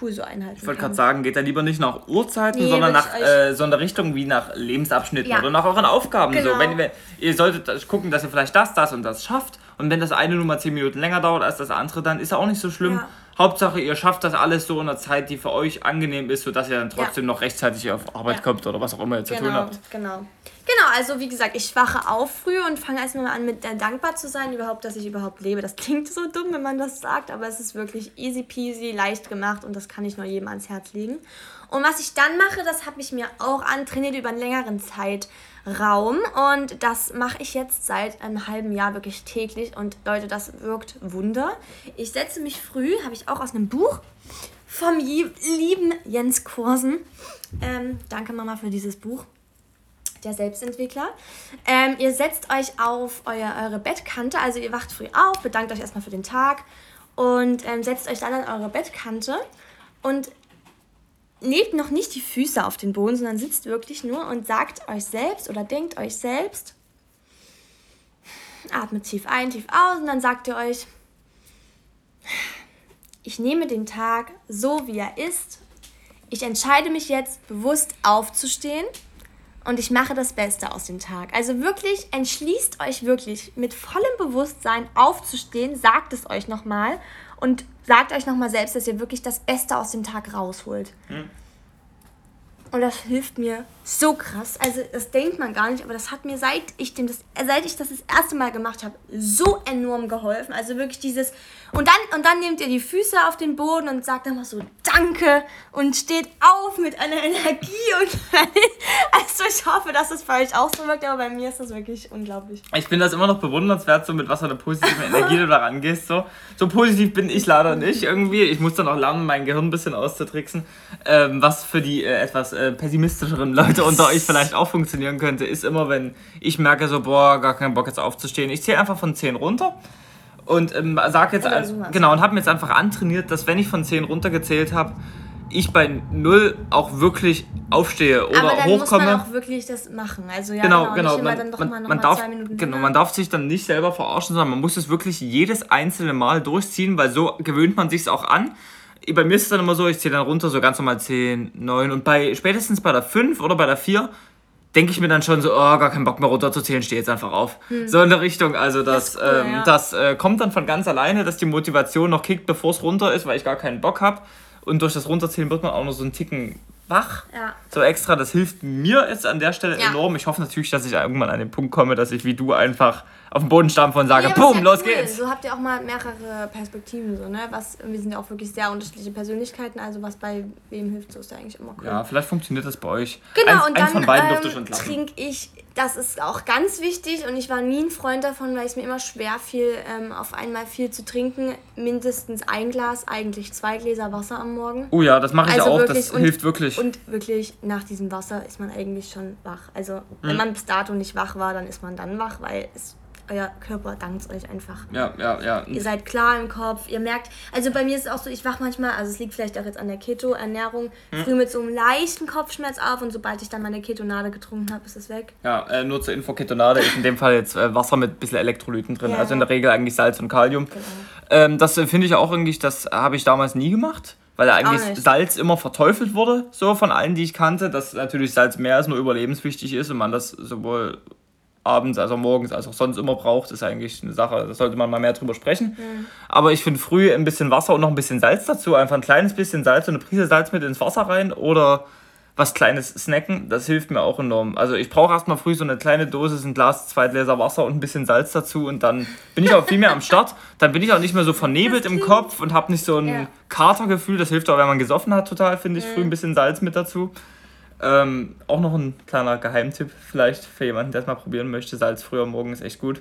Speaker 1: cool so einhalten
Speaker 2: Ich wollte gerade sagen, geht da lieber nicht nach Uhrzeiten,
Speaker 1: Nee,
Speaker 2: sondern nach äh, so einer Richtung wie nach Lebensabschnitten
Speaker 1: Ja.
Speaker 2: oder nach euren Aufgaben.
Speaker 1: Genau.
Speaker 2: So, wenn, wenn, ihr solltet gucken, dass ihr vielleicht das, das und das schafft. Und wenn das eine nur mal 10 Minuten länger dauert als das andere, dann ist ja auch nicht so schlimm.
Speaker 1: Ja.
Speaker 2: Hauptsache, ihr schafft das alles so in einer Zeit, die für euch angenehm ist, sodass ihr dann trotzdem ja. noch rechtzeitig auf Arbeit ja. kommt oder was auch immer ihr zu
Speaker 1: genau,
Speaker 2: tun habt.
Speaker 1: Genau. Genau, also wie gesagt, ich wache auf früh und fange erstmal an, mit äh, dankbar zu sein, überhaupt, dass ich überhaupt lebe. Das klingt so dumm, wenn man das sagt, aber es ist wirklich easy peasy, leicht gemacht und das kann ich nur jedem ans Herz legen. Und was ich dann mache, das habe ich mir auch antrainiert über einen längeren Zeitraum und das mache ich jetzt seit einem halben Jahr wirklich täglich und Leute, das wirkt Wunder. Ich setze mich früh, habe ich auch aus einem Buch vom lieben Jens Kursen. Ähm, danke Mama für dieses Buch der Selbstentwickler. Ähm, ihr setzt euch auf euer, eure Bettkante, also ihr wacht früh auf, bedankt euch erstmal für den Tag und ähm, setzt euch dann an eure Bettkante und nehmt noch nicht die Füße auf den Boden, sondern sitzt wirklich nur und sagt euch selbst oder denkt euch selbst, atmet tief ein, tief aus und dann sagt ihr euch, ich nehme den Tag so, wie er ist. Ich entscheide mich jetzt bewusst aufzustehen und ich mache das Beste aus dem Tag. Also wirklich, entschließt euch wirklich mit vollem Bewusstsein aufzustehen, sagt es euch nochmal und sagt euch nochmal selbst, dass ihr wirklich das Beste aus dem Tag rausholt. Mhm. Und das hilft mir so krass. Also das denkt man gar nicht, aber das hat mir seit ich dem das seit ich das das erste Mal gemacht habe, so enorm geholfen. Also wirklich dieses und dann und dann nehmt ihr die Füße auf den Boden und sagt einfach so Danke und steht auf mit einer Energie und also ich hoffe, dass es bei euch auch so wirkt, aber bei mir ist das wirklich unglaublich.
Speaker 2: Ich finde das immer noch bewundernswert, so mit was für einer positiven Energie du da rangehst. So. so positiv bin ich leider nicht irgendwie. Ich muss dann auch lernen, mein Gehirn ein bisschen auszutricksen, ähm, was für die äh, etwas äh, pessimistischeren Leute unter euch vielleicht auch funktionieren könnte, ist immer, wenn ich merke so, boah, gar keinen Bock jetzt aufzustehen. Ich zähle einfach von 10 runter und ähm, sag jetzt, so genau, und habe mir jetzt einfach antrainiert, dass wenn ich von 10 runtergezählt habe, ich bei 0 auch wirklich aufstehe oder Aber dann hochkomme. muss
Speaker 1: man auch wirklich das machen. Also ja, genau, genau.
Speaker 2: genau. Man, man, man darf, genau, man darf sich dann nicht selber verarschen, sondern man muss es wirklich jedes einzelne Mal durchziehen, weil so gewöhnt man sich es auch an bei mir ist es dann immer so, ich zähle dann runter, so ganz normal 10, 9 und bei spätestens bei der 5 oder bei der 4 denke ich mir dann schon so, oh, gar keinen Bock mehr runterzuzählen, stehe jetzt einfach auf. Hm. So in der Richtung. Also das, das, cool, ähm, ja. das äh, kommt dann von ganz alleine, dass die Motivation noch kickt, bevor es runter ist, weil ich gar keinen Bock habe. Und durch das Runterzählen wird man auch noch so einen Ticken wach. Ja. So extra, das hilft mir jetzt an der Stelle ja. enorm. Ich hoffe natürlich, dass ich irgendwann an den Punkt komme, dass ich wie du einfach auf den Boden stampfe und sage, ja, boom, los cool. geht's.
Speaker 1: So habt ihr auch mal mehrere Perspektiven, so, ne? Was, wir sind ja auch wirklich sehr unterschiedliche Persönlichkeiten, also was bei wem hilft, so ist ja eigentlich immer
Speaker 2: cool. Ja, vielleicht funktioniert das bei euch. Genau, eins, und
Speaker 1: dann von beiden ähm, trinke ich, das ist auch ganz wichtig und ich war nie ein Freund davon, weil es mir immer schwer fiel, ähm, auf einmal viel zu trinken. Mindestens ein Glas, eigentlich zwei Gläser Wasser am Morgen.
Speaker 2: Oh ja, das mache ich also auch, das und, hilft wirklich.
Speaker 1: Und wirklich, nach diesem Wasser ist man eigentlich schon wach. Also, wenn man bis dato nicht wach war, dann ist man dann wach, weil es euer Körper dankt euch einfach.
Speaker 2: Ja, ja, ja.
Speaker 1: Ihr seid klar im Kopf, ihr merkt, also bei mir ist es auch so, ich wach manchmal, also es liegt vielleicht auch jetzt an der Keto-Ernährung, hm? früh mit so einem leichten Kopfschmerz auf und sobald ich dann meine Ketonade getrunken habe, ist es weg.
Speaker 2: Ja, äh, nur zur Info, Ketonade ist in dem Fall jetzt äh, Wasser mit ein bisschen Elektrolyten drin, ja. also in der Regel eigentlich Salz und Kalium. Genau. Ähm, das äh, finde ich auch irgendwie, das habe ich damals nie gemacht weil eigentlich Salz immer verteufelt wurde, so von allen, die ich kannte, dass natürlich Salz mehr als nur überlebenswichtig ist und man das sowohl abends, also morgens, als auch sonst immer braucht, ist eigentlich eine Sache, da sollte man mal mehr drüber sprechen. Mhm. Aber ich finde früh ein bisschen Wasser und noch ein bisschen Salz dazu, einfach ein kleines bisschen Salz und eine Prise Salz mit ins Wasser rein oder was kleines snacken, das hilft mir auch enorm. Also ich brauche erstmal früh so eine kleine Dose, ein Glas, zwei Gläser Wasser und ein bisschen Salz dazu und dann bin ich auch viel mehr am Start. Dann bin ich auch nicht mehr so vernebelt im Kopf und habe nicht so ein ja. Katergefühl. Das hilft auch, wenn man gesoffen hat, total, finde ich, mhm. früh ein bisschen Salz mit dazu. Ähm, auch noch ein kleiner Geheimtipp vielleicht für jemanden, der es mal probieren möchte. Salz früher morgen ist echt gut.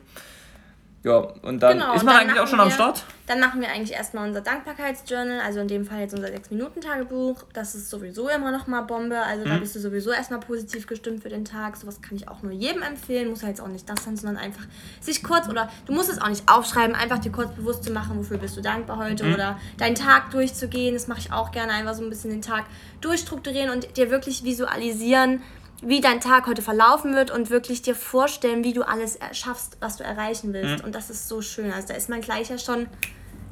Speaker 2: Ja, und dann genau, ist man dann eigentlich auch schon wir, am Start.
Speaker 1: Dann machen wir eigentlich erstmal unser Dankbarkeitsjournal, also in dem Fall jetzt unser 6-Minuten-Tagebuch. Das ist sowieso immer noch mal Bombe. Also mhm. da bist du sowieso erstmal positiv gestimmt für den Tag. Sowas kann ich auch nur jedem empfehlen. Muss ja jetzt auch nicht das sein, sondern einfach sich kurz oder du musst es auch nicht aufschreiben, einfach dir kurz bewusst zu machen, wofür bist du dankbar heute mhm. oder deinen Tag durchzugehen. Das mache ich auch gerne, einfach so ein bisschen den Tag durchstrukturieren und dir wirklich visualisieren wie dein Tag heute verlaufen wird und wirklich dir vorstellen, wie du alles schaffst, was du erreichen willst. Mhm. Und das ist so schön. Also da ist man gleich ja schon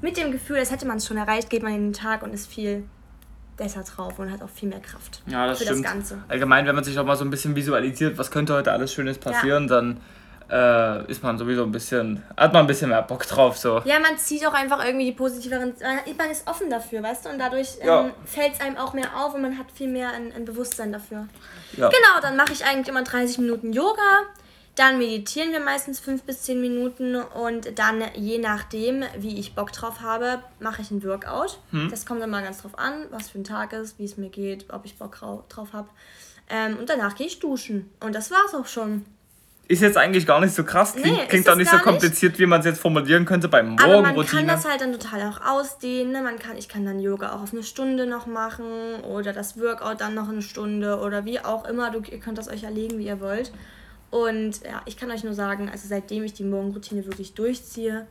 Speaker 1: mit dem Gefühl, als hätte man es schon erreicht, geht man in den Tag und ist viel besser drauf und hat auch viel mehr Kraft
Speaker 2: ja, das für stimmt. das Ganze. Allgemein, wenn man sich auch mal so ein bisschen visualisiert, was könnte heute alles Schönes passieren, ja. dann äh, ist man sowieso ein bisschen, hat man ein bisschen mehr Bock drauf. So.
Speaker 1: Ja, man zieht auch einfach irgendwie die positiveren, man ist offen dafür, weißt du, und dadurch
Speaker 2: Ja.
Speaker 1: ähm, fällt es einem auch mehr auf und man hat viel mehr ein, ein Bewusstsein dafür.
Speaker 2: Ja.
Speaker 1: Genau, dann mache ich eigentlich immer 30 Minuten Yoga, dann meditieren wir meistens 5 bis 10 Minuten und dann, je nachdem, wie ich Bock drauf habe, mache ich ein Workout.
Speaker 2: Hm.
Speaker 1: Das kommt dann mal ganz drauf an, was für ein Tag ist, wie es mir geht, ob ich Bock drau- drauf habe. Ähm, und danach gehe ich duschen. Und das war's auch schon.
Speaker 2: Ist jetzt eigentlich gar nicht so krass, klingt,
Speaker 1: Nee,
Speaker 2: klingt auch nicht so
Speaker 1: gar nicht.
Speaker 2: kompliziert, wie man es jetzt formulieren könnte beim
Speaker 1: Aber man kann
Speaker 2: Morgenroutine.
Speaker 1: das halt dann total auch ausdehnen. Ne? Man kann, ich kann dann Yoga auch auf eine Stunde noch machen oder das Workout dann noch eine Stunde oder wie auch immer. Du, ihr könnt das euch erlegen, wie ihr wollt. Und ja, ich kann euch nur sagen, also seitdem ich die Morgenroutine wirklich durchziehe,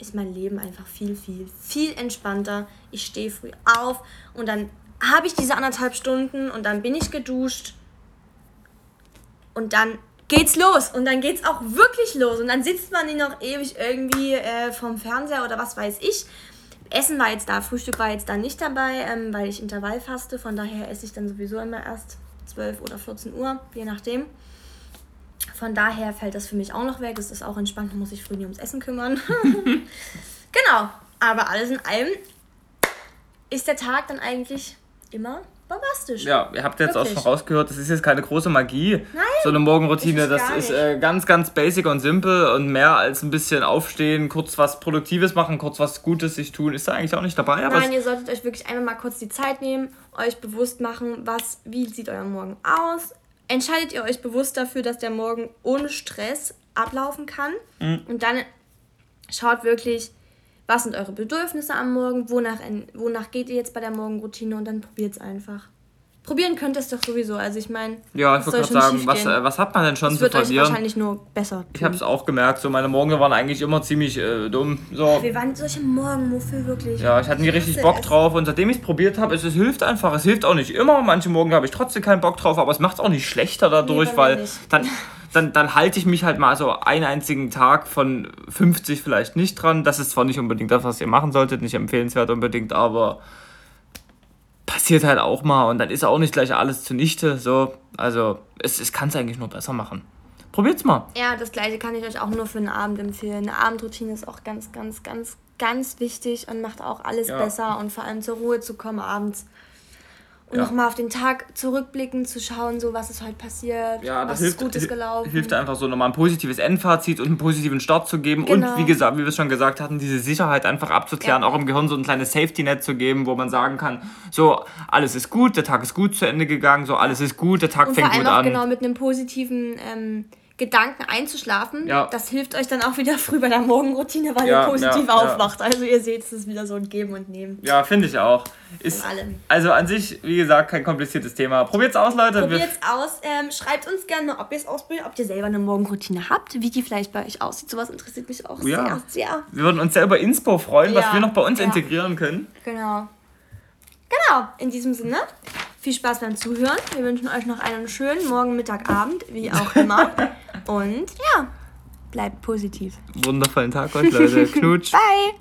Speaker 1: ist mein Leben einfach viel, viel, viel entspannter. Ich stehe früh auf und dann habe ich diese anderthalb Stunden und dann bin ich geduscht und dann geht's los und dann geht's auch wirklich los und dann sitzt man nicht noch ewig irgendwie äh, vom Fernseher oder was weiß ich. Essen war jetzt da, Frühstück war jetzt da nicht dabei, ähm, weil ich Intervall faste. Von daher esse ich dann sowieso immer erst 12 oder 14 Uhr, je nachdem. Von daher fällt das für mich auch noch weg. Das ist auch entspannt, muss sich früh nicht ums Essen kümmern. genau, aber alles in allem ist der Tag dann eigentlich immer bombastisch.
Speaker 2: Ja, ihr habt jetzt auch
Speaker 1: Wirklich.
Speaker 2: schon rausgehört, das ist jetzt keine große Magie.
Speaker 1: Nein,
Speaker 2: So eine Morgenroutine,
Speaker 1: ist
Speaker 2: das ist äh, ganz, ganz basic und simpel und mehr als ein bisschen aufstehen, kurz was Produktives machen, kurz was Gutes sich tun, ist da eigentlich auch nicht dabei. Aber
Speaker 1: Nein, ihr solltet euch wirklich einmal mal kurz die Zeit nehmen, euch bewusst machen, was, wie sieht euer Morgen aus. Entscheidet ihr euch bewusst dafür, dass der Morgen ohne Stress ablaufen kann.
Speaker 2: Mhm.
Speaker 1: Und dann schaut wirklich, was sind eure Bedürfnisse am Morgen, wonach, wonach geht ihr jetzt bei der Morgenroutine und dann probiert es einfach. Probieren könnt ihr es doch sowieso. Also ich meine,
Speaker 2: ja, ich wollte
Speaker 1: soll
Speaker 2: gerade sagen, was, äh, was hat man denn schon
Speaker 1: es
Speaker 2: zu
Speaker 1: wird euch
Speaker 2: verlieren?
Speaker 1: wahrscheinlich nur besser
Speaker 2: Ich habe es auch gemerkt, so meine Morgen waren eigentlich immer ziemlich äh, dumm. So.
Speaker 1: Wir waren solche Morgenmuffel wirklich.
Speaker 2: Ja, ich hatte nie richtig Bock
Speaker 1: es.
Speaker 2: drauf und seitdem ich es probiert habe, es, es hilft einfach. Es hilft auch nicht immer. Manche Morgen habe ich trotzdem keinen Bock drauf, aber es macht es auch nicht schlechter dadurch,
Speaker 1: Nee,
Speaker 2: weil dann, dann, dann halte ich mich halt mal so einen einzigen Tag von 50 vielleicht nicht dran. Das ist zwar nicht unbedingt das, was ihr machen solltet, nicht empfehlenswert unbedingt, aber passiert halt auch mal und dann ist auch nicht gleich alles zunichte. So, also es, es kann es eigentlich nur besser machen. Probiert's mal.
Speaker 1: Ja, das gleiche kann ich euch auch nur für einen Abend empfehlen. Eine Abendroutine ist auch ganz, ganz, ganz, ganz wichtig und macht auch alles
Speaker 2: Ja.
Speaker 1: besser und vor allem zur Ruhe zu kommen abends. Und
Speaker 2: Ja.
Speaker 1: nochmal auf den Tag zurückblicken, zu schauen, so was ist heute passiert,
Speaker 2: Ja, das
Speaker 1: was
Speaker 2: hilft,
Speaker 1: ist Gutes gelaufen.
Speaker 2: hilft einfach so nochmal ein positives Endfazit und einen positiven Start zu geben
Speaker 1: Genau.
Speaker 2: und wie gesagt, wie wir es schon gesagt hatten, diese Sicherheit einfach abzuklären,
Speaker 1: Ja.
Speaker 2: auch im Gehirn so ein kleines Safety-Net zu geben, wo man sagen kann, so, alles ist gut, der Tag ist gut zu Ende gegangen, so, alles ist gut, der Tag
Speaker 1: und
Speaker 2: fängt
Speaker 1: vor allem
Speaker 2: gut
Speaker 1: auch
Speaker 2: an.
Speaker 1: genau mit einem positiven ähm, Gedanken einzuschlafen.
Speaker 2: Ja.
Speaker 1: Das hilft euch dann auch wieder früh bei der Morgenroutine, weil
Speaker 2: Ja,
Speaker 1: ihr positiv
Speaker 2: ja,
Speaker 1: aufwacht. Also ihr seht, es ist wieder so ein Geben und Nehmen.
Speaker 2: Ja, finde ich auch. Ist, also an sich, wie gesagt, kein kompliziertes Thema. Probiert's aus, Leute. Wir-
Speaker 1: Probiert's aus. Ähm, schreibt uns gerne ob ihr es ausbildet, ob ihr selber eine Morgenroutine habt, wie die vielleicht bei euch aussieht. Sowas interessiert mich auch sehr, sehr.
Speaker 2: Wir würden uns sehr über Inspo freuen, was wir noch bei uns integrieren können.
Speaker 1: Genau. Genau, in diesem Sinne, viel Spaß beim Zuhören. Wir wünschen euch noch einen schönen Morgen, Mittag, Abend, wie auch immer. Und ja, bleibt positiv.
Speaker 2: Wundervollen Tag euch, Leute. Knutsch.
Speaker 1: Bye!